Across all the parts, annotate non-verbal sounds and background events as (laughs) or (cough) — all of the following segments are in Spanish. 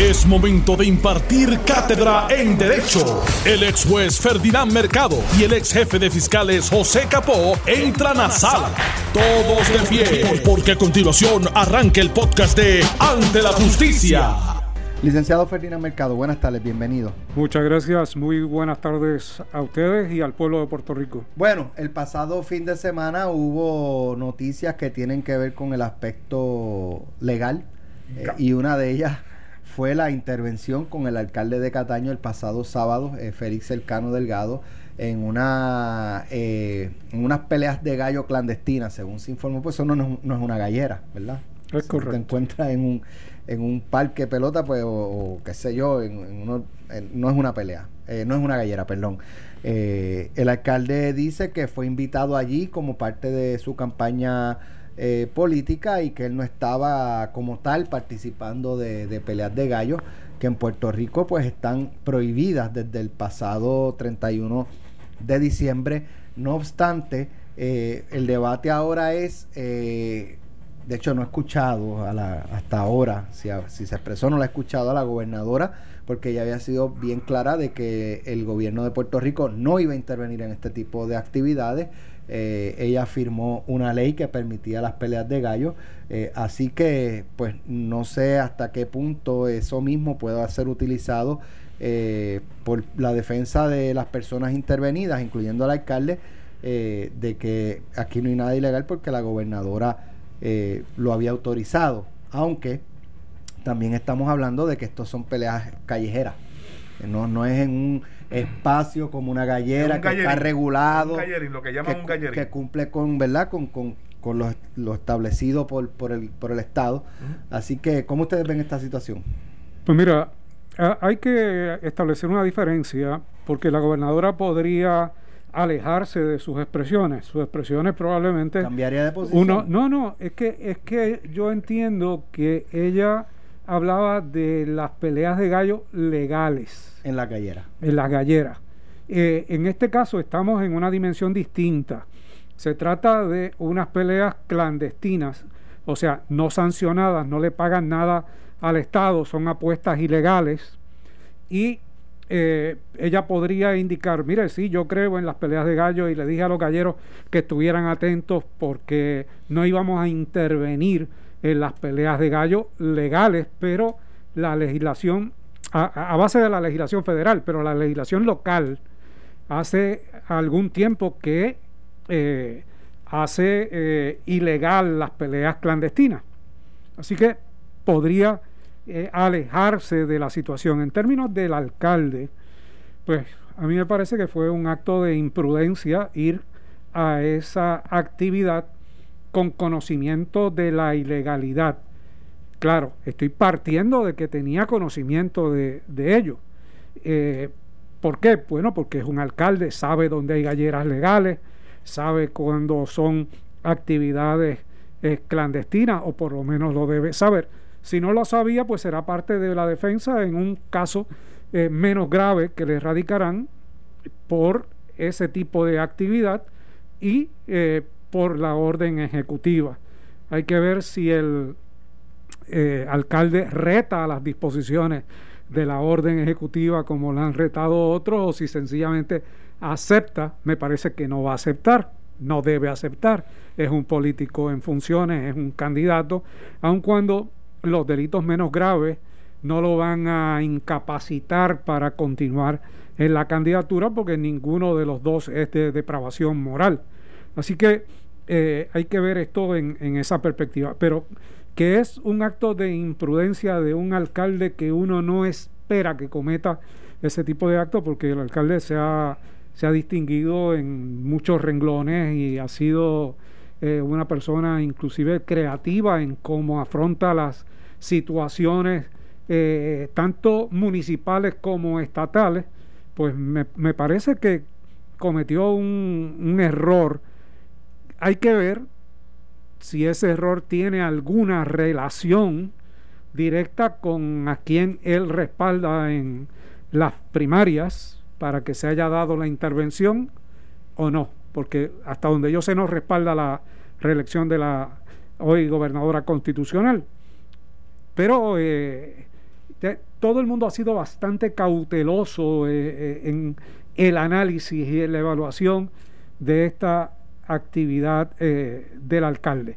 Es momento de impartir cátedra en Derecho. El ex juez Ferdinand Mercado y el ex jefe de fiscales José Capó entran a sala. Todos de pie, porque a continuación arranca el podcast de Ante la Justicia. Licenciado Ferdinand Mercado, buenas tardes, bienvenido. Muchas gracias, muy buenas tardes a ustedes y al pueblo de Puerto Rico. Bueno, el pasado fin de semana hubo noticias que tienen que ver con el aspecto legal eh, y una de ellas fue la intervención con el alcalde de Cataño el pasado sábado, eh, Félix Cercano Delgado, en una eh, en unas peleas de gallo clandestinas, según se informó, pues eso no, es, una gallera, ¿verdad? Es correcto. te encuentras en un, en un parque pelota, pues, o, qué sé yo, en, uno, no es una pelea, eh, no es una gallera, perdón. el alcalde dice que fue invitado allí como parte de su campaña eh, política y que él no estaba como tal participando de, peleas de gallos que en Puerto Rico pues están prohibidas desde el pasado 31 de diciembre. No obstante, eh, el debate ahora es, eh, de hecho no he escuchado a la, hasta ahora, si, si se expresó no la he escuchado a la gobernadora, porque ella había sido bien clara de que el gobierno de Puerto Rico no iba a intervenir en este tipo de actividades eh, ella firmó una ley que permitía las peleas de gallos, eh, así que pues no sé hasta qué punto eso mismo pueda ser utilizado eh, por la defensa de las personas intervenidas, incluyendo al alcalde, de que aquí no hay nada ilegal porque la gobernadora lo había autorizado, aunque también estamos hablando de que estos son peleas callejeras, no, no es en un espacio como una gallera que está regulado, lo que, llaman un que cumple con, ¿verdad? con, con, con lo, lo, establecido por, por, el, por el Estado. Así que, ¿cómo ustedes ven esta situación? Pues mira, hay que establecer una diferencia porque la gobernadora podría alejarse de sus expresiones. Sus expresiones probablemente... ¿Cambiaría de posición? Uno, no, no, es que, es que yo entiendo que ella hablaba de las peleas de gallo legales. En la gallera. En la gallera. Eh, en este caso estamos en una dimensión distinta. Se trata de unas peleas clandestinas, o sea, no sancionadas, no le pagan nada al Estado, son apuestas ilegales. Y eh, ella podría indicar, mire, sí, yo creo en las peleas de gallo y le dije a los galleros que estuvieran atentos porque no íbamos a intervenir en las peleas de gallo legales, pero la legislación, a, base de la legislación federal, pero la legislación local hace algún tiempo que eh, hace eh, ilegal las peleas clandestinas. Así que podría eh, alejarse de la situación. En términos del alcalde, pues a mí me parece que fue un acto de imprudencia ir a esa actividad con conocimiento de la ilegalidad. Claro, estoy partiendo de que tenía conocimiento de, ello. Eh, ¿Por qué? Bueno, porque es un alcalde, sabe dónde hay galleras legales, sabe cuándo son actividades eh, clandestinas, o por lo menos lo debe saber. Si no lo sabía, pues será parte de la defensa en un caso eh, menos grave que le radicarán por ese tipo de actividad y por la orden ejecutiva. Hay que ver si el eh, alcalde reta las disposiciones de la orden ejecutiva como la han retado otros o si sencillamente acepta, me parece que no va a aceptar, no debe aceptar. Es un político en funciones, es un candidato, aun cuando los delitos menos graves no lo van a incapacitar para continuar en la candidatura porque ninguno de los dos es de depravación moral. Así que eh, hay que ver esto en, esa perspectiva. Pero que es un acto de imprudencia de un alcalde que uno no espera que cometa ese tipo de acto porque el alcalde se ha, se ha distinguido en muchos renglones y ha sido eh, una persona inclusive creativa en cómo afronta las situaciones eh, tanto municipales como estatales, pues me, me parece que cometió un, un error hay que ver si ese error tiene alguna relación directa con a quien él respalda en las primarias para que se haya dado la intervención o no, porque hasta donde yo sé no respalda la reelección de la hoy gobernadora constitucional. Pero eh, todo el mundo ha sido bastante cauteloso eh, eh, en el análisis y en la evaluación de esta actividad eh, del alcalde.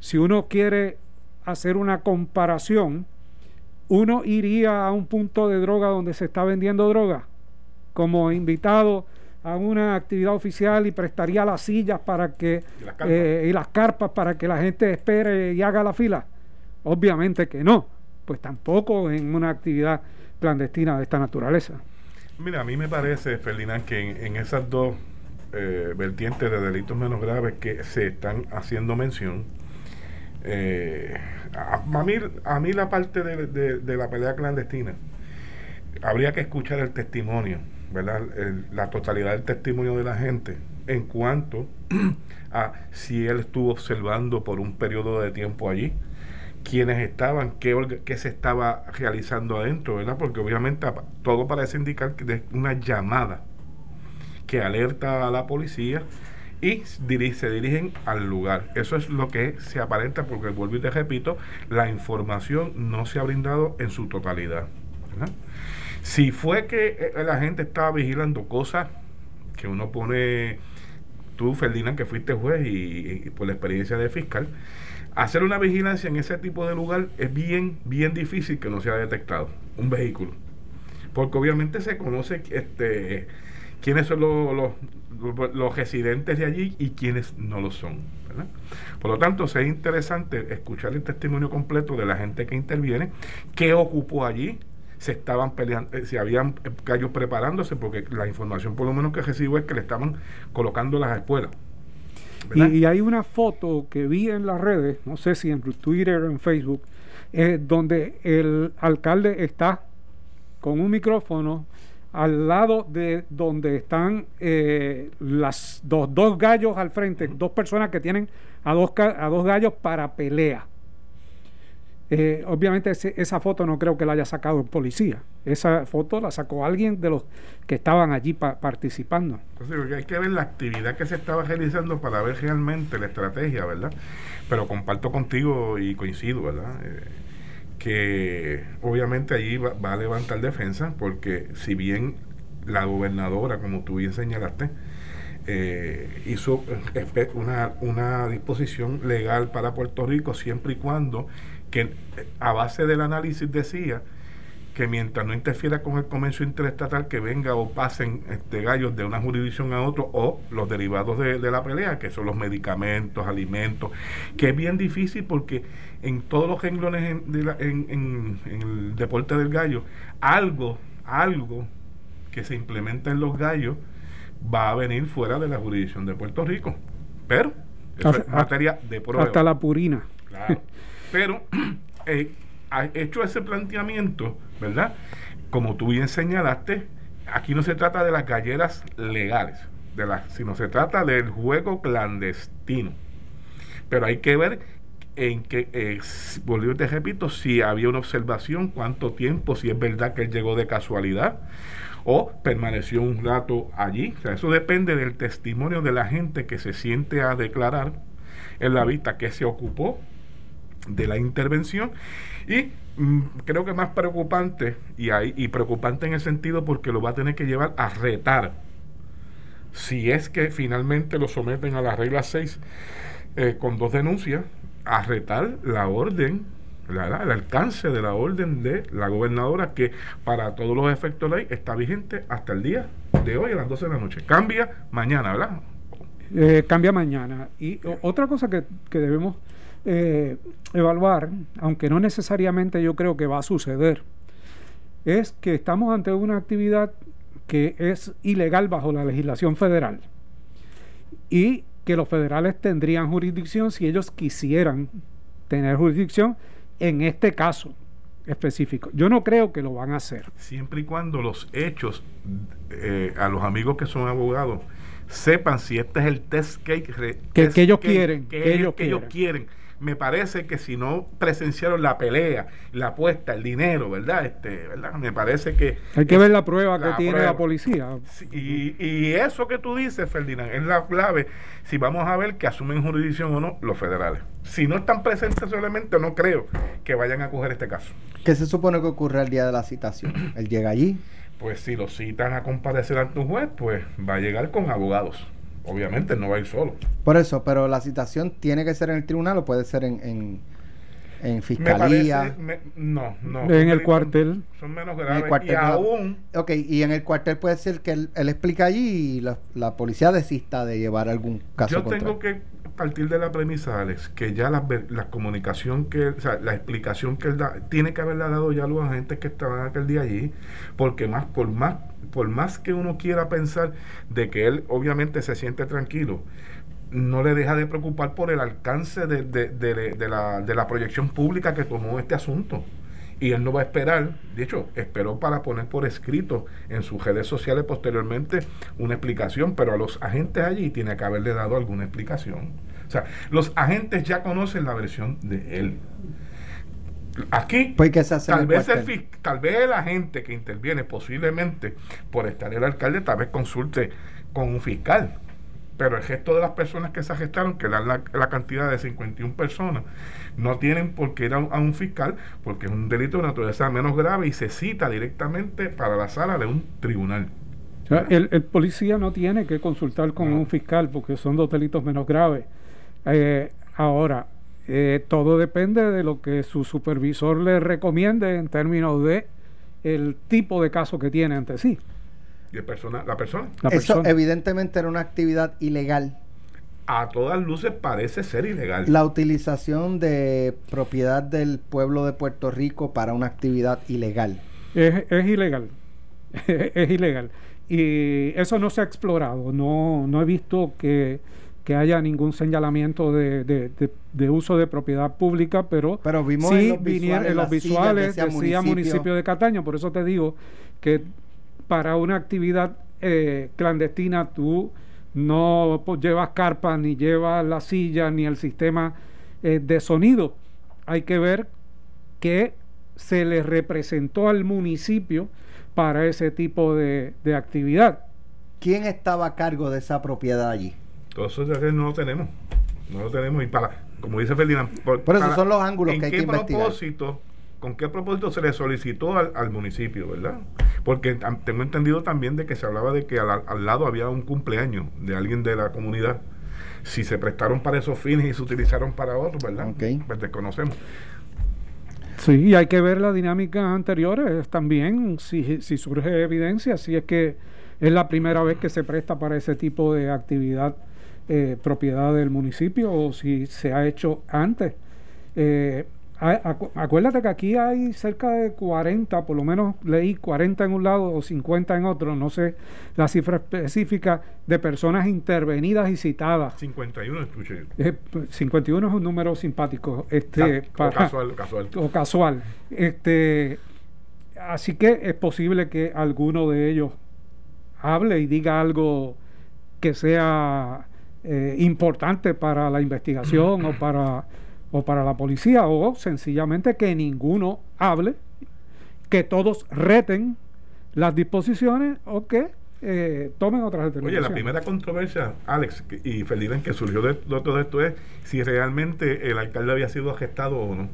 Si uno quiere hacer una comparación, uno iría a un punto de droga donde se está vendiendo droga como invitado a una actividad oficial y prestaría las sillas para que y las carpas para que la gente espere y haga la fila. Obviamente que no pues tampoco en una actividad clandestina de esta naturaleza. Mira, a mí me parece, Ferdinand, que en, esas dos eh, vertientes de delitos menos graves que se están haciendo mención, eh, a, mí, a mí la parte de, la pelea clandestina, habría que escuchar el testimonio, ¿verdad? la totalidad del testimonio de la gente en cuanto a si él estuvo observando por un periodo de tiempo allí, quiénes estaban, qué, qué, se estaba realizando adentro, ¿verdad? Porque obviamente todo parece indicar que es una llamada que alerta a la policía y se dirigen al lugar. Eso es lo que se aparenta porque, vuelvo y te repito, la información no se ha brindado en su totalidad. Si fue que eh, la gente estaba vigilando cosas que uno pone, tú Ferdinand, que fuiste juez y por la experiencia de fiscal, hacer una vigilancia en ese tipo de lugar es bien, bien difícil que no sea detectado un vehículo. Porque obviamente se conoce este, quiénes son los, los, residentes de allí y quiénes no lo son. Por lo tanto, es interesante escuchar el testimonio completo de la gente que interviene, qué ocupó allí, se estaban peleando, eh, si habían gallos preparándose, porque la información por lo menos que recibo es que le estaban colocando las espuelas. Y, hay una foto que vi en las redes, no sé si en Twitter o en Facebook, eh, donde el alcalde está con un micrófono al lado de donde están eh, las dos, dos gallos al frente, dos personas que tienen a dos, a dos gallos para pelea. Eh, obviamente esa foto no creo que la haya sacado el policía. Esa foto la sacó alguien de los que estaban allí participando. hay que ver la actividad que se estaba realizando para ver realmente la estrategia, ¿verdad? Pero comparto contigo y coincido, ¿verdad? Eh, que obviamente allí va, a levantar defensa porque si bien la gobernadora, como tú bien señalaste, eh, hizo una, una disposición legal para Puerto Rico siempre y cuando que a base del análisis decía que mientras no interfiera con el comercio interestatal que venga o pasen este, gallos de una jurisdicción a otro o los derivados de, la pelea, que son los medicamentos, alimentos, que es bien difícil porque en todos los renglones en, en, el deporte del gallo, algo, algo que se implementa en los gallos va a venir fuera de la jurisdicción de Puerto Rico. Pero, eso es materia de prueba. Hasta la purina. Claro. Pero, (clears throat) eh, hecho ese planteamiento, ¿verdad? Como tú bien señalaste, aquí no se trata de las galleras legales, de las, sino se trata del juego clandestino. Pero hay que ver en que, eh, volvió te repito, si había una observación, cuánto tiempo, si es verdad que él llegó de casualidad o permaneció un rato allí. O sea, eso depende del testimonio de la gente que se siente a declarar en la vista que se ocupó de la intervención y mm, creo que más preocupante y, y preocupante en el sentido porque lo va a tener que llevar a retar si es que finalmente lo someten a la regla 6 eh, con dos denuncias a retar la orden el alcance de la orden de la gobernadora que para todos los efectos de ley está vigente hasta el día de hoy a las 12 de la noche. Cambia mañana, ¿verdad? Eh, cambia mañana. Y otra cosa que, que debemos eh, evaluar, aunque no necesariamente yo creo que va a suceder, es que estamos ante una actividad que es ilegal bajo la legislación federal y que los federales tendrían jurisdicción si ellos quisieran tener jurisdicción en este caso específico. Yo no creo que lo van a hacer. Siempre y cuando los hechos, eh, a los amigos que son abogados, sepan si este es el test cake que, ellos quieren. Que, ellos, quieren me parece que si no presenciaron la pelea, la apuesta, el dinero, ¿verdad? Este, ¿verdad? Me parece que... Hay que ver la prueba que tiene la policía. y, y, eso que tú dices, Ferdinand, es la clave si vamos a ver que asumen jurisdicción o no los federales. Si no están presentes solamente, no creo que vayan a coger este caso. ¿Qué se supone que ocurre el día de la citación? Él llega allí. Pues si lo citan a comparecer ante un juez, pues va a llegar con abogados obviamente no va a ir solo. Por eso, pero la citación tiene que ser en el tribunal o puede ser en, en, fiscalía. no, no. En el cuartel. Son menos graves. y aún. Ok, y en el cuartel puede ser que él, explica allí y la, policía desista de llevar algún caso. Yo tengo que partir de la premisa, Alex, que ya la, la comunicación que, o sea, la explicación que él da, tiene que haberla dado ya a los agentes que estaban aquel día allí, porque más, por más por más que uno quiera pensar de que él obviamente se siente tranquilo, no le deja de preocupar por el alcance de, de, la, de la proyección pública que tomó este asunto. Y él no va a esperar, de hecho, esperó para poner por escrito en sus redes sociales posteriormente una explicación, pero a los agentes allí tiene que haberle dado alguna explicación. O sea, los agentes ya conocen la versión de él. Aquí, pues tal, vez el, tal vez la gente que interviene, posiblemente por estar el alcalde, tal vez consulte con un fiscal. Pero el gesto de las personas que se agestaron, que dan la, cantidad de 51 personas, no tienen por qué ir a un, fiscal porque es un delito de naturaleza menos grave y se cita directamente para la sala de un tribunal. el, policía no tiene que consultar con un fiscal porque son dos delitos menos graves. Eh, ahora, eh, todo depende de lo que su supervisor le recomiende en términos de el tipo de caso que tiene ante sí. ¿Y el persona, la persona? Eso evidentemente era una actividad ilegal. A todas luces parece ser ilegal. La utilización de propiedad del pueblo de Puerto Rico para una actividad ilegal. Es, es ilegal. (laughs) es ilegal. Y eso no se ha explorado. No, no he visto que que haya ningún señalamiento de, de, uso de propiedad pública, pero, pero vimos sí en los visuales, decía, municipio. de Cataño, por eso te digo que para una actividad eh, clandestina tú no llevas carpa, ni llevas la silla, ni el sistema eh, de sonido. Hay que ver qué se le representó al municipio para ese tipo de, de actividad. ¿Quién estaba a cargo de esa propiedad allí? Todo eso no lo tenemos. No lo tenemos. Y para, como dice Ferdinand, por, eso son los ángulos que hay que investigar. Propósito, ¿Con qué propósito se le solicitó al, municipio, verdad? Porque tengo entendido también de que se hablaba de que al, lado había un cumpleaños de alguien de la comunidad. Si se prestaron para esos fines y se utilizaron para otros, ¿verdad? Pues desconocemos. Sí, y hay que ver las dinámicas anteriores también, si, si surge evidencia, si es que es la primera vez que se presta para ese tipo de actividad eh, propiedad del municipio o si se ha hecho antes. Eh, acuérdate que aquí hay cerca de 40, por lo menos leí 40 en un lado o 50 en otro, no sé la cifra específica de personas intervenidas y citadas. 51 escuché. 51 es un número simpático, este, o casual, casual. O casual. Este, así que es posible que alguno de ellos hable y diga algo que sea eh, importante para la investigación o para o para la policía o sencillamente que ninguno hable, que todos reten las disposiciones o que eh, tomen otras determinaciones. Oye, la primera controversia, Alex y Ferdinand, que surgió de, todo esto es si realmente el alcalde había sido arrestado o no.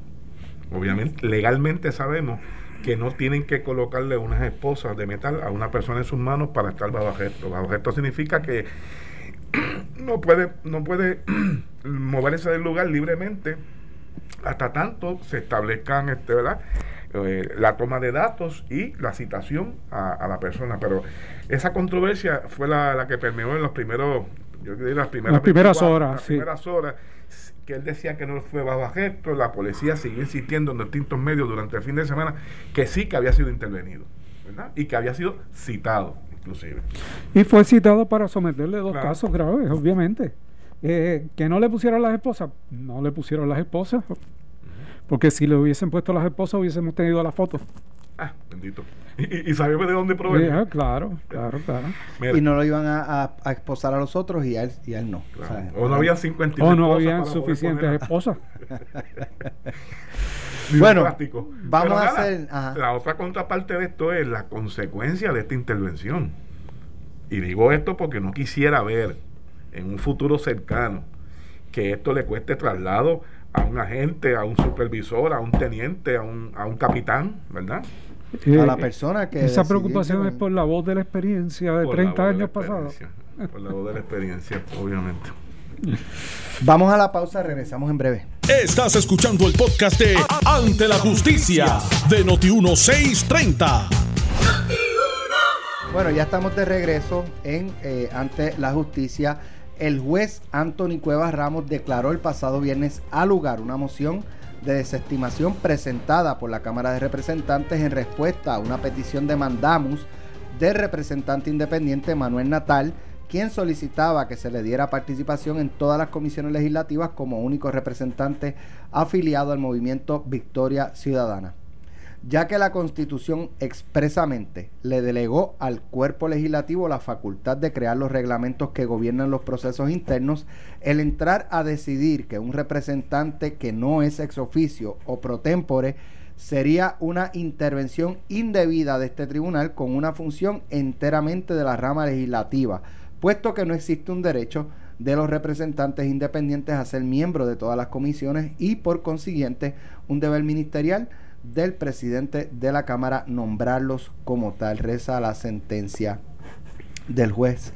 Obviamente, legalmente sabemos que no tienen que colocarle unas esposas de metal a una persona en sus manos para estar bajo arresto. Bajo arresto significa que (clears throat) no puede, no puede (clears throat) moverse del lugar libremente hasta tanto se establezcan este, ¿verdad? Eh, la toma de datos y la citación a, la persona. Pero esa controversia fue la, que permeó en los primeros, yo diría las primeras, las primeras horas. Las primeras horas que él decía que no fue bajo arresto, la policía siguió insistiendo en distintos medios durante el fin de semana que sí que había sido intervenido, ¿verdad? Y que había sido citado, inclusive. Y fue citado para someterle dos casos graves, obviamente. Eh, que no le pusieron las esposas, no le pusieron las esposas, porque si le hubiesen puesto las esposas hubiésemos tenido la foto. Ah, bendito. Y, y, sabía de dónde provenía. claro, claro, claro. y no lo iban a, a, esposar a los otros y a él, y él no. O, no había 50 O no había suficientes esposas. (laughs) bueno, vamos a hacer. La otra contraparte de esto es la consecuencia de esta intervención. Y digo esto porque no quisiera ver en un futuro cercano que esto le cueste traslado a un agente, a un supervisor, a un teniente, a un, a un capitán, ¿verdad? a la persona que... Esa preocupación es por la voz de la experiencia de 30 años pasados. Por la voz de la experiencia, obviamente. (laughs) Vamos a la pausa, regresamos en breve. Estás escuchando el podcast de Ante la Justicia de Noti1630. Bueno, ya estamos de regreso en eh, Ante la Justicia. El juez Anthony Cuevas Ramos declaró el pasado viernes al lugar una moción de desestimación presentada por la Cámara de Representantes en respuesta a una petición de mandamus del representante independiente Manuel Natal, quien solicitaba que se le diera participación en todas las comisiones legislativas como único representante afiliado al movimiento Victoria Ciudadana ya que la Constitución expresamente le delegó al cuerpo legislativo la facultad de crear los reglamentos que gobiernan los procesos internos, el entrar a decidir que un representante que no es ex oficio o pro tempore sería una intervención indebida de este tribunal con una función enteramente de la rama legislativa, puesto que no existe un derecho de los representantes independientes a ser miembros de todas las comisiones y por consiguiente un deber ministerial del presidente de la Cámara nombrarlos como tal. Reza la sentencia del juez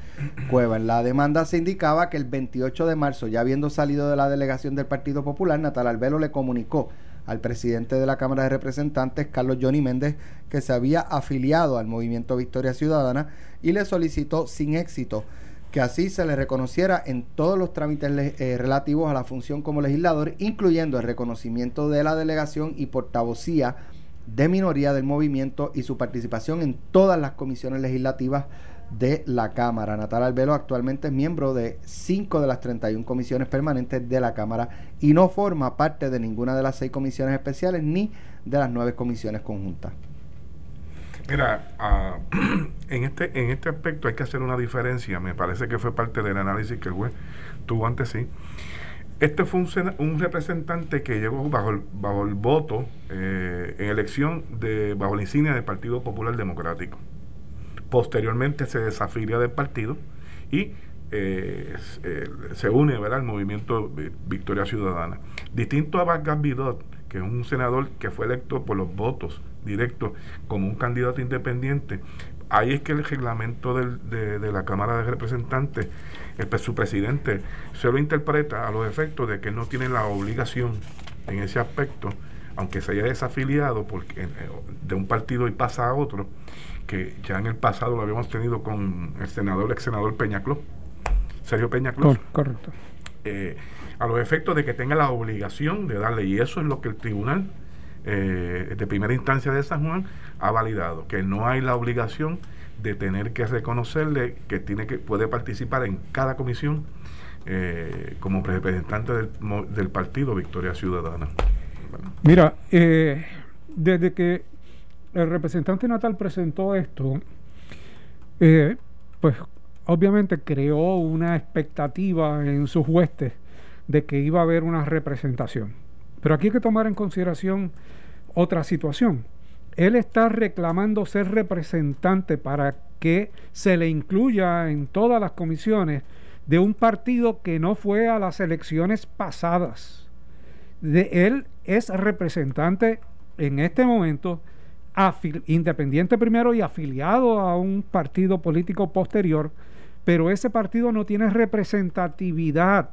Cueva. En la demanda se indicaba que el 28 de marzo, ya habiendo salido de la delegación del Partido Popular, Natal Albelo le comunicó al presidente de la Cámara de Representantes, Carlos Johnny Méndez, que se había afiliado al movimiento Victoria Ciudadana y le solicitó sin éxito que así se le reconociera en todos los trámites eh, relativos a la función como legislador, incluyendo el reconocimiento de la delegación y portavocía de minoría del movimiento y su participación en todas las comisiones legislativas de la Cámara. Natal Albelo actualmente es miembro de cinco de las 31 comisiones permanentes de la Cámara y no forma parte de ninguna de las seis comisiones especiales ni de las nueve comisiones conjuntas. Mira, ah, (clears throat) en, este, en este aspecto hay que hacer una diferencia. Me parece que fue parte del análisis que el juez tuvo antes, sí. Este fue un, representante que llegó bajo el, bajo el voto eh, en elección de, bajo la insignia del Partido Popular Democrático. Posteriormente se desafilia del partido y eh, eh, se une ¿verdad? al movimiento Victoria Ciudadana. Distinto a Vargas Vidot, que es un senador que fue electo por los votos directo como un candidato independiente, ahí es que el reglamento de, la Cámara de Representantes, el, su presidente, se lo interpreta a los efectos de que no tiene la obligación en ese aspecto, aunque se haya desafiliado porque, eh, de un partido y pasa a otro, que ya en el pasado lo habíamos tenido con el senador, el ex senador Peñacló, Sergio Peñacló. correcto. Eh, a los efectos de que tenga la obligación de darle, y eso es lo que el tribunal eh, de primera instancia de San Juan ha validado que no hay la obligación de tener que reconocerle que tiene que puede participar en cada comisión eh, como representante del, partido Victoria Ciudadana. Mira, eh, desde que el representante natal presentó esto, pues obviamente creó una expectativa en sus huestes de que iba a haber una representación. Pero aquí hay que tomar en consideración otra situación. Él está reclamando ser representante para que se le incluya en todas las comisiones de un partido que no fue a las elecciones pasadas. De, él es representante en este momento independiente primero y afiliado a un partido político posterior, pero ese partido no tiene representatividad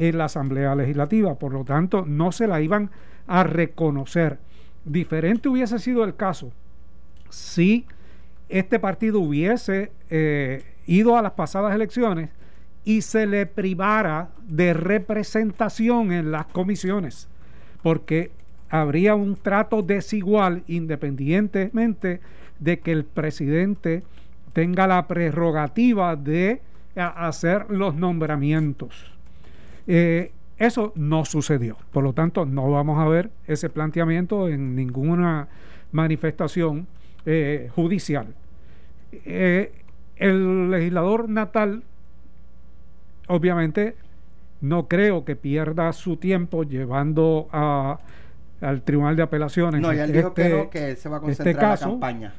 en la Asamblea Legislativa, por lo tanto no se la iban a reconocer. Diferente hubiese sido el caso si este partido hubiese eh, ido a las pasadas elecciones y se le privara de representación en las comisiones, porque habría un trato desigual independientemente de que el presidente tenga la prerrogativa de hacer los nombramientos. Eh, eso no sucedió. Por lo tanto, no vamos a ver ese planteamiento en ninguna manifestación eh, judicial. Eh, el legislador natal, obviamente, no creo que pierda su tiempo llevando a, al Tribunal de Apelaciones. No, ya él dijo que este no, que él se va a concentrar este caso, en la campaña.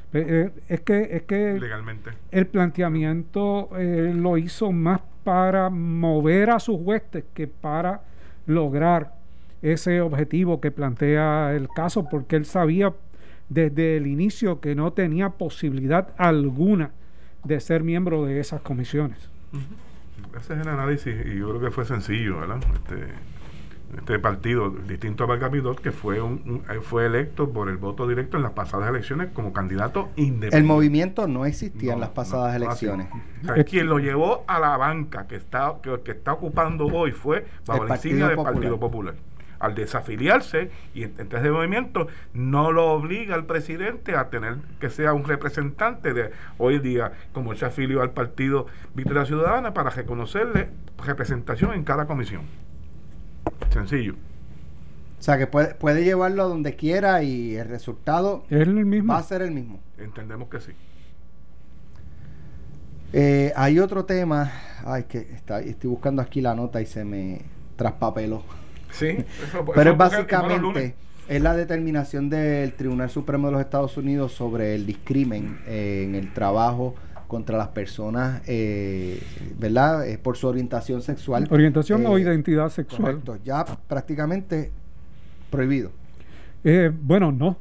es que, es que Legalmente. el planteamiento lo hizo más para mover a sus huestes que para lograr ese objetivo que plantea el caso, porque él sabía desde el inicio que no tenía posibilidad alguna de ser miembro de esas comisiones. Ese es el análisis y yo creo que fue sencillo, ¿verdad? Este, este partido, distinto a Valgamidot, que fue, un, fue electo por el voto directo en las pasadas elecciones como candidato independiente. El movimiento no existía en las pasadas elecciones. quien lo llevó a la banca que está, que, está ocupando hoy fue bajo la insignia del Partido Popular al desafiliarse y entre ese movimiento no lo obliga al presidente a tener que sea un representante de hoy día como él se afilió al partido Victoria Ciudadana para reconocerle representación en cada comisión sencillo. O sea que puede, puede llevarlo donde quiera y el resultado ¿Es el mismo? va a ser el mismo. Entendemos que sí. Eh, hay otro tema. Ay que está, estoy buscando aquí la nota y se me traspapeló. Sí, (laughs) pero es básicamente es la determinación del Tribunal Supremo de los Estados Unidos sobre el discrimen eh, en el trabajo contra las personas, eh, ¿verdad? Es por su orientación sexual. Orientación o eh, identidad sexual. Correcto, ya prácticamente prohibido. bueno, no.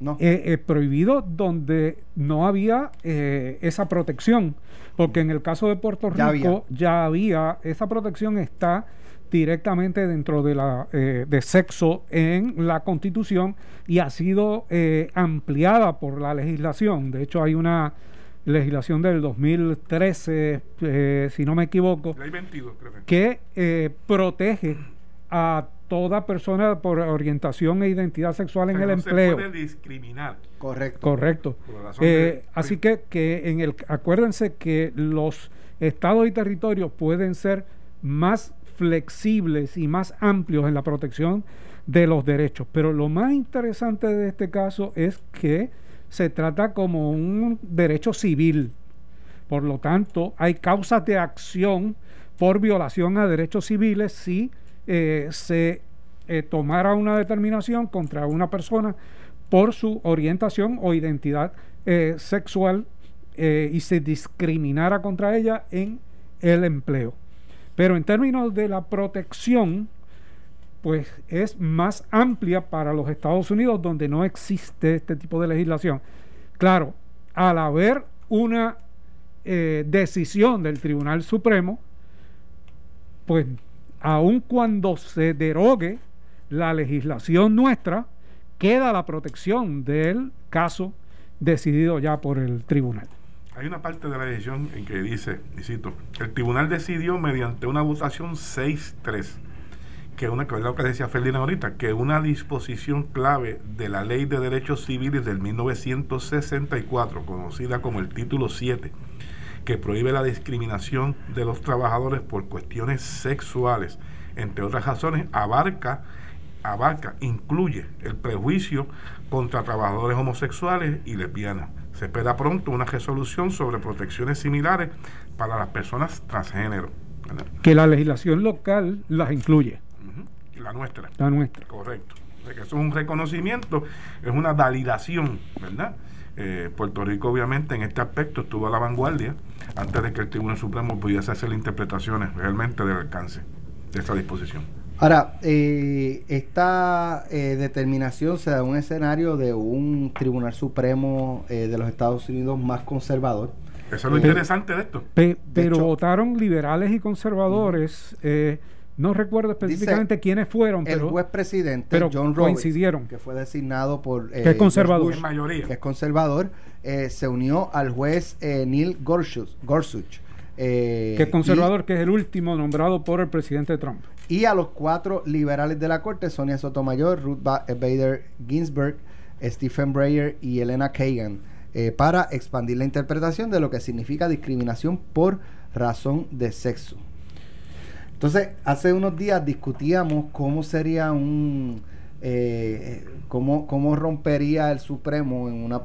No. prohibido donde no había esa protección, porque en el caso de Puerto Rico ya había esa protección está directamente dentro de la eh, de sexo en la Constitución y ha sido eh, ampliada por la legislación. De hecho, hay una legislación del 2013, eh, si no me equivoco, que protege a toda persona por orientación e identidad sexual en el empleo. Se puede discriminar. Correcto. Correcto. así que, que en el acuérdense que los estados y territorios pueden ser más flexibles y más amplios en la protección de los derechos. Pero lo más interesante de este caso es que se trata como un derecho civil. Por lo tanto, hay causas de acción por violación a derechos civiles si eh, se eh, tomara una determinación contra una persona por su orientación o identidad eh, sexual y se discriminara contra ella en el empleo. Pero en términos de la protección, pues es más amplia para los Estados Unidos donde no existe este tipo de legislación. Claro, al haber una eh, decisión del Tribunal Supremo, pues aun cuando se derogue la legislación nuestra, queda la protección del caso decidido ya por el tribunal. Hay una parte de la decisión en que dice, y cito, el tribunal decidió mediante una votación 6-3, que una que es lo que decía Ferdinand ahorita, que una disposición clave de la Ley de Derechos Civiles del 1964, conocida como el título 7, que prohíbe la discriminación de los trabajadores por cuestiones sexuales, entre otras razones, abarca abarca, incluye el prejuicio contra trabajadores homosexuales y lesbianas se espera pronto una resolución sobre protecciones similares para las personas transgénero. Que la legislación local las incluye. La nuestra. La nuestra. Correcto. que eso es un reconocimiento, es una validación, ¿verdad? Eh, Puerto Rico obviamente en este aspecto estuvo a la vanguardia antes de que el Tribunal Supremo pudiese hacer interpretaciones realmente del alcance de esta disposición. Ahora, eh, esta eh, determinación se da en un escenario de un Tribunal Supremo eh, de los Estados Unidos más conservador. Eso es lo interesante de esto. pero votaron liberales y conservadores. No recuerdo específicamente quiénes fueron, el juez presidente John Roberts, coincidieron. que fue designado por que es conservador, mayoría. que es conservador, se unió al juez Neil Gorsuch, Gorsuch que es conservador, que es el último nombrado por el presidente Trump y a los cuatro liberales de la Corte, Sonia Sotomayor, Ruth eh, Bader Ginsburg, Stephen Breyer y Elena Kagan, eh, para expandir la interpretación de lo que significa discriminación por razón de sexo. Entonces, hace unos días discutíamos cómo sería un eh, ¿cómo, ¿cómo, rompería el Supremo en una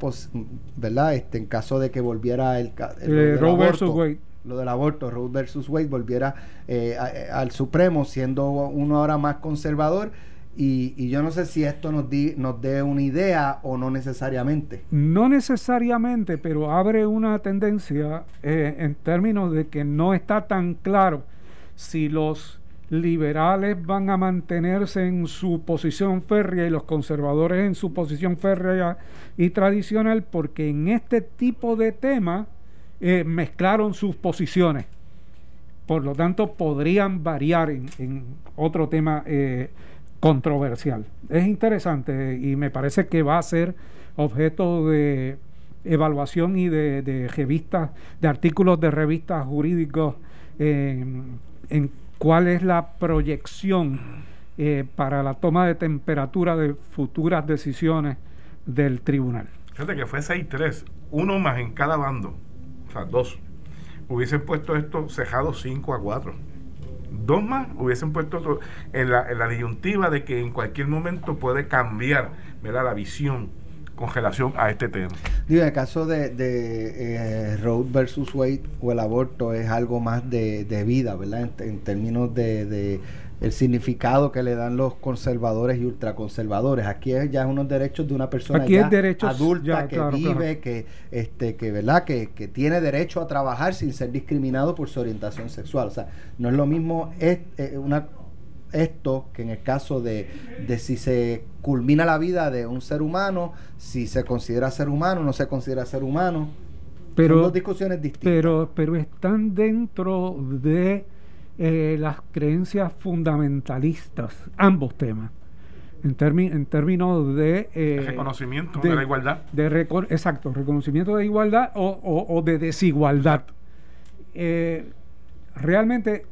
verdad este en caso de que volviera el, el Roe versus Wade. lo del aborto Roe versus Wade volviera eh, al Supremo siendo uno ahora más conservador. Y, yo no sé si esto nos, di, nos dé una idea o no necesariamente. No necesariamente, pero abre una tendencia eh, en términos de que no está tan claro si los liberales van a mantenerse en su posición férrea y los conservadores en su posición férrea y tradicional, porque en este tipo de temas eh, mezclaron sus posiciones. Por lo tanto, podrían variar en, otro tema eh, controversial. Es interesante y me parece que va a ser objeto de evaluación y de, revistas, de artículos de revistas jurídicos en, cuál es la proyección eh, para la toma de temperatura de futuras decisiones del tribunal. Fíjate que fue 6-3, uno más en cada bando, o sea, dos. Hubiesen puesto esto cejado 5 a 4 dos más hubiesen puesto en la, en la disyuntiva de que en cualquier momento puede cambiar la visión con relación a este tema. Digo, en el caso de, de eh, Road versus Wade o el aborto es algo más de, vida, ¿verdad? En, términos de el significado que le dan los conservadores y ultraconservadores. Aquí es ya unos derechos de una persona adulta que vive, que este, que verdad, que, tiene derecho a trabajar sin ser discriminado por su orientación sexual. O sea, no es lo mismo es, eh, una esto que en el caso de, de si se culmina la vida de un ser humano, si se considera ser humano, no se considera ser humano. Pero, Son dos discusiones distintas. Pero, pero están dentro de eh, las creencias fundamentalistas, ambos temas, en, en términos de... Eh, reconocimiento de, la igualdad. De exacto, reconocimiento de igualdad o, de desigualdad. Eh, realmente,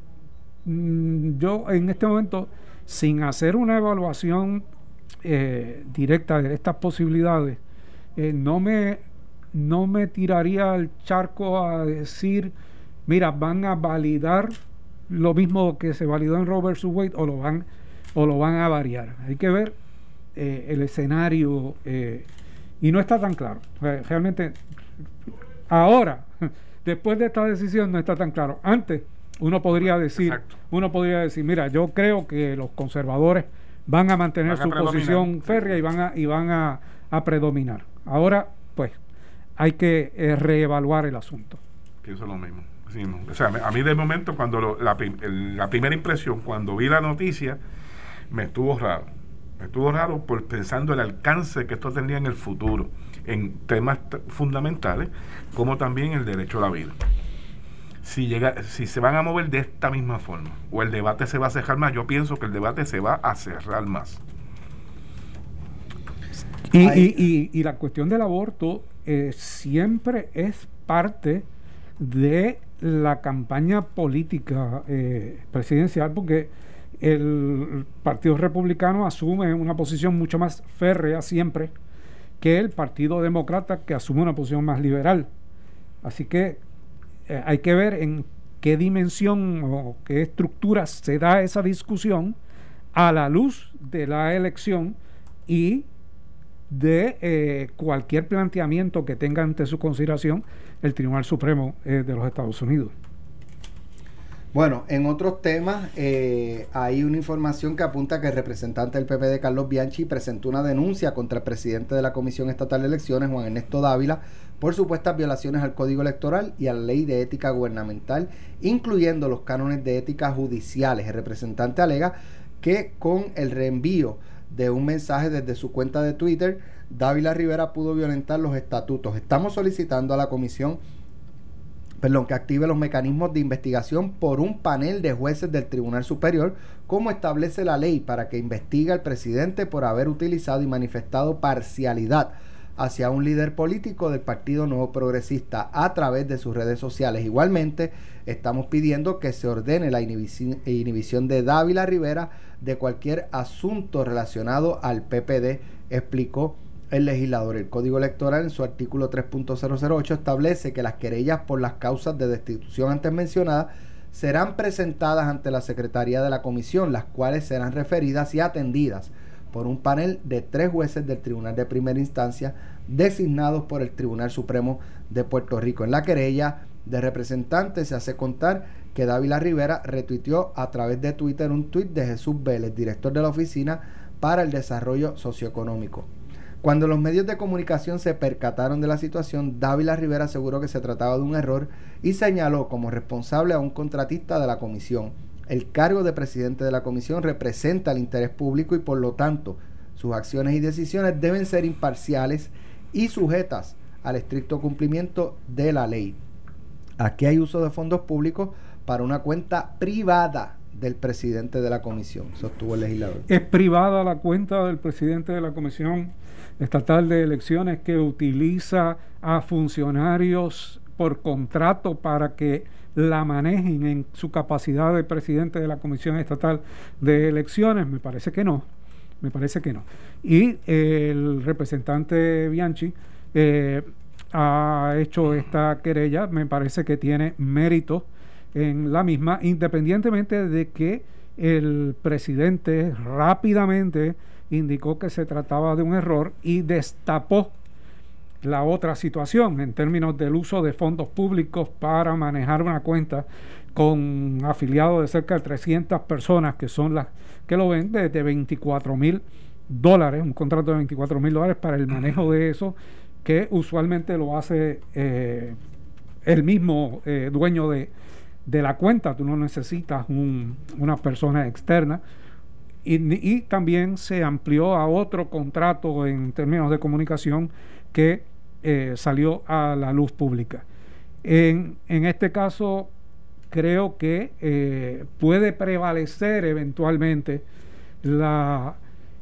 yo en este momento, sin hacer una evaluación directa de estas posibilidades, no me no me tiraría al charco a decir, mira, van a validar lo mismo que se validó en Roe vs. Wade o lo van, o lo van a variar. Hay que ver eh, el escenario eh, y no está tan claro. Realmente, ahora, (laughs) después de esta decisión, no está tan claro. Antes, uno podría decir, uno podría decir, mira, yo creo que los conservadores van a mantener su posición férrea y van a, y van a, predominar. Ahora, pues, hay que eh, reevaluar el asunto. Pienso lo mismo o sea, a mí de momento, cuando la, primera impresión, cuando vi la noticia, me estuvo raro. Me estuvo raro por pensando el alcance que esto tendría en el futuro, en temas fundamentales, como también el derecho a la vida. Si, llega, si se van a mover de esta misma forma, o el debate se va a cerrar más, yo pienso que el debate se va a cerrar más. Y, la cuestión del aborto eh, siempre es parte de la campaña política eh, presidencial porque el Partido Republicano asume una posición mucho más férrea siempre que el Partido Demócrata que asume una posición más liberal. Así que eh, hay que ver en qué dimensión o qué estructura se da esa discusión a la luz de la elección y de eh, cualquier planteamiento que tenga ante su consideración el Tribunal Supremo eh, de los Estados Unidos. Bueno, en otros temas, hay una información que apunta que el representante del PPD, Carlos Bianchi, presentó una denuncia contra el presidente de la Comisión Estatal de Elecciones, Juan Ernesto Dávila, por supuestas violaciones al Código Electoral y a la Ley de Ética Gubernamental, incluyendo los cánones de ética judiciales. El representante alega que con el reenvío de un mensaje desde su cuenta de Twitter, Dávila Rivera pudo violentar los estatutos. Estamos solicitando a la comisión perdón, que active los mecanismos de investigación por un panel de jueces del Tribunal Superior, como establece la ley para que investigue al presidente por haber utilizado y manifestado parcialidad hacia un líder político del Partido Nuevo Progresista a través de sus redes sociales. Igualmente, estamos pidiendo que se ordene la inhibición de Dávila Rivera de cualquier asunto relacionado al PPD, explicó el legislador. El Código Electoral en su artículo 3.008 establece que las querellas por las causas de destitución antes mencionadas serán presentadas ante la Secretaría de la Comisión, las cuales serán referidas y atendidas por un panel de tres jueces del Tribunal de Primera Instancia designados por el Tribunal Supremo de Puerto Rico. En la querella de representantes se hace contar que Dávila Rivera retuiteó a través de Twitter un tuit de Jesús Vélez, director de la Oficina para el Desarrollo Socioeconómico. Cuando los medios de comunicación se percataron de la situación, Dávila Rivera aseguró que se trataba de un error y señaló como responsable a un contratista de la comisión. El cargo de presidente de la comisión representa el interés público y por lo tanto sus acciones y decisiones deben ser imparciales y sujetas al estricto cumplimiento de la ley. Aquí hay uso de fondos públicos para una cuenta privada del presidente de la comisión, sostuvo el legislador. Es privada la cuenta del presidente de la comisión estatal de elecciones que utiliza a funcionarios por contrato para que la manejen en su capacidad de presidente de la Comisión Estatal de Elecciones? Me parece que no, me parece que no. Y el representante Bianchi eh, ha hecho esta querella, me parece que tiene mérito en la misma, independientemente de que el presidente rápidamente indicó que se trataba de un error y destapó la otra situación en términos del uso de fondos públicos para manejar una cuenta con afiliados de cerca de 300 personas que son las que lo ven de, 24 mil dólares, un contrato de 24 mil dólares para el manejo de eso que usualmente lo hace eh, el mismo eh, dueño de, de, la cuenta, tú no necesitas una persona externa. Y, también se amplió a otro contrato en términos de comunicación que eh, salió a la luz pública. En, este caso, creo que eh, puede prevalecer eventualmente la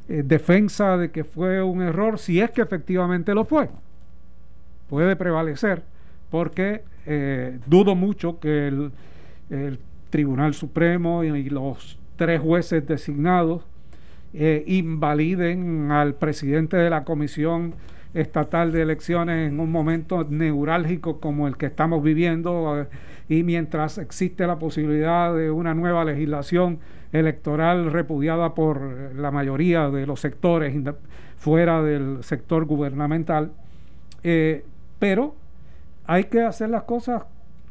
eh, defensa de que fue un error, si es que efectivamente lo fue. Puede prevalecer, porque dudo mucho que el, Tribunal Supremo y los tres jueces designados invaliden al presidente de la Comisión Estatal de Elecciones en un momento neurálgico como el que estamos viviendo eh, y mientras existe la posibilidad de una nueva legislación electoral repudiada por la mayoría de los sectores fuera del sector gubernamental. Eh, pero hay que hacer las cosas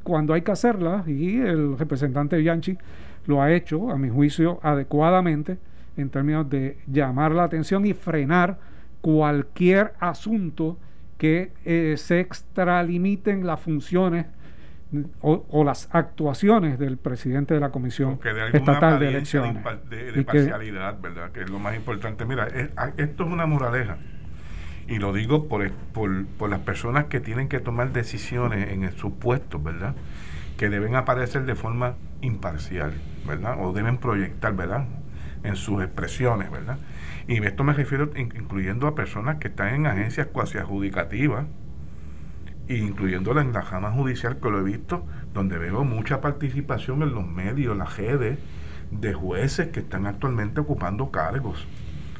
cuando hay que hacerlas y el representante Bianchi lo ha hecho, a mi juicio, adecuadamente en términos de llamar la atención y frenar cualquier asunto que eh, se extralimiten las funciones o, las actuaciones del presidente de la Comisión Estatal de Elecciones. De, parcialidad, ¿verdad? Que es lo más importante. Mira, esto es una moraleja. Y lo digo por, por, por las personas que tienen que tomar decisiones en sus puestos, ¿verdad? Que deben aparecer de forma imparcial, ¿verdad? O deben proyectar, ¿verdad? En sus expresiones, ¿verdad? Y esto me refiero incluyendo a personas que están en agencias cuasi adjudicativas, incluyendo en la rama judicial que lo he visto, donde veo mucha participación en los medios, las redes, de jueces que están actualmente ocupando cargos.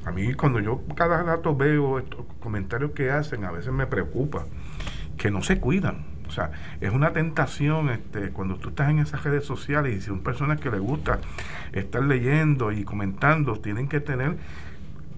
A mí cuando yo cada rato veo estos comentarios que hacen, a veces me preocupa que no se cuidan o sea, es una tentación este, cuando tú estás en esas redes sociales y si son personas que les gusta estar leyendo y comentando, tienen que tener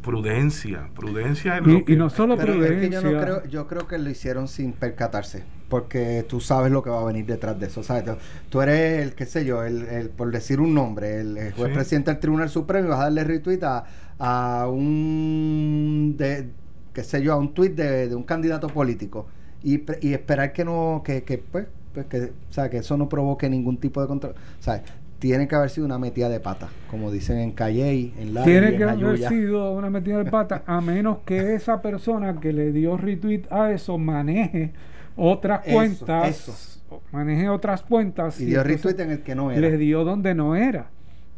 prudencia, prudencia en y, y no solo prudencia. yo, creo, yo creo que lo hicieron sin percatarse, porque tú sabes lo que va a venir detrás de eso. ¿sabes? Tú eres el, qué sé yo, el, por decir un nombre, el, juez presidente del Tribunal Supremo y vas a darle retweet a, a un, de, qué sé yo, a un tweet de, de un candidato político y, y esperar que no, que, que pues, pues que, o sea, que eso no provoque ningún tipo de control. O sea, tiene que haber sido una metida de pata, como dicen en Calle, en la Tiene que haber sido una metida de pata, a menos que esa persona que le dio retweet a eso maneje otras cuentas, maneje otras cuentas. Y, dio retweet en el que no era. Le dio donde no era.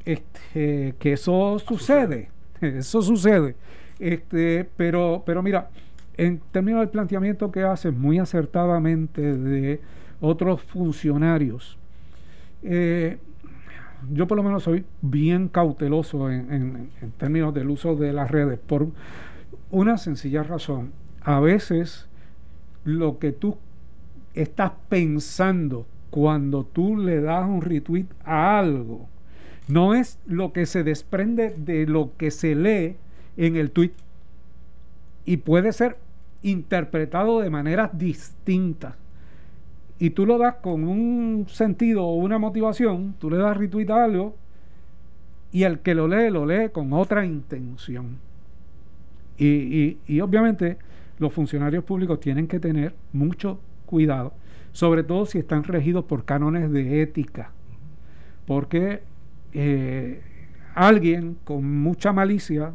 Este, que eso sucede, (laughs) eso sucede. Este, pero, pero mira, en términos del planteamiento que hace muy acertadamente de otros funcionarios, eh, yo por lo menos soy bien cauteloso en, términos del uso de las redes por una sencilla razón. A veces lo que tú estás pensando cuando tú le das un retweet a algo no es lo que se desprende de lo que se lee en el tweet y puede ser interpretado de maneras distintas. Y tú lo das con un sentido o una motivación, tú le das retweet a algo y el que lo lee lo lee con otra intención. Y, y, obviamente los funcionarios públicos tienen que tener mucho cuidado, sobre todo si están regidos por cánones de ética, porque eh, alguien con mucha malicia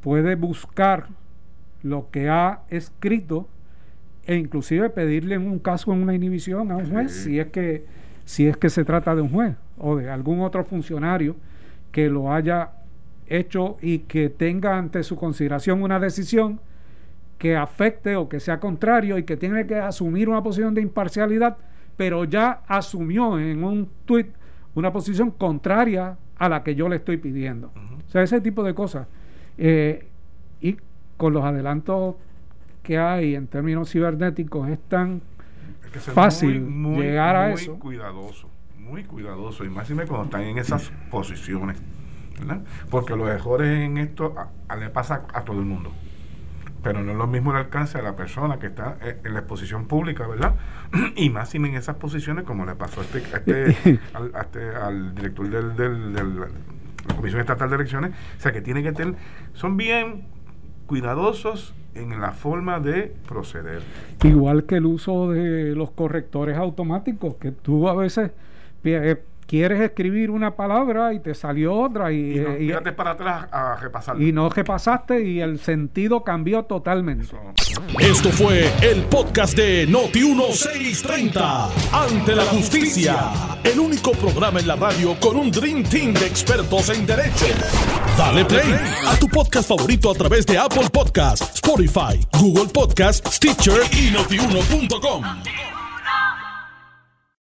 puede buscar lo que ha escrito e inclusive pedirle en un caso en una inhibición a un juez si es que si es que se trata de un juez o de algún otro funcionario que lo haya hecho y que tenga ante su consideración una decisión que afecte o que sea contrario y que tiene que asumir una posición de imparcialidad, pero ya asumió en un tuit una posición contraria a la que yo le estoy pidiendo. O sea, ese tipo de cosas. Eh, y con los adelantos que hay en términos cibernéticos es tan fácil llegar a eso. Muy cuidadoso, muy cuidadoso, y más cuando están en esas posiciones. Porque los errores en esto le pasa a todo el mundo. Pero no es lo mismo el alcance a la persona que está eh, en la exposición pública, ¿verdad? (clears throat) y más en esas posiciones como le pasó a este, este, (laughs) este, al, director del, del, de la Comisión Estatal de Elecciones. O sea, que tiene que tener, son bien cuidadosos en la forma de proceder. Igual que el uso de los correctores automáticos, que tú a veces eh, quieres escribir una palabra y te salió otra y, y, no, para atrás a repasarlo. Y no repasaste y el sentido cambió totalmente. Esto fue el podcast de Noti 1630. Ante la justicia, el único programa en la radio con un dream team de expertos en derecho. Dale play a tu podcast favorito a través de Apple Podcasts, Spotify, Google Podcasts, Stitcher y notiuno.com.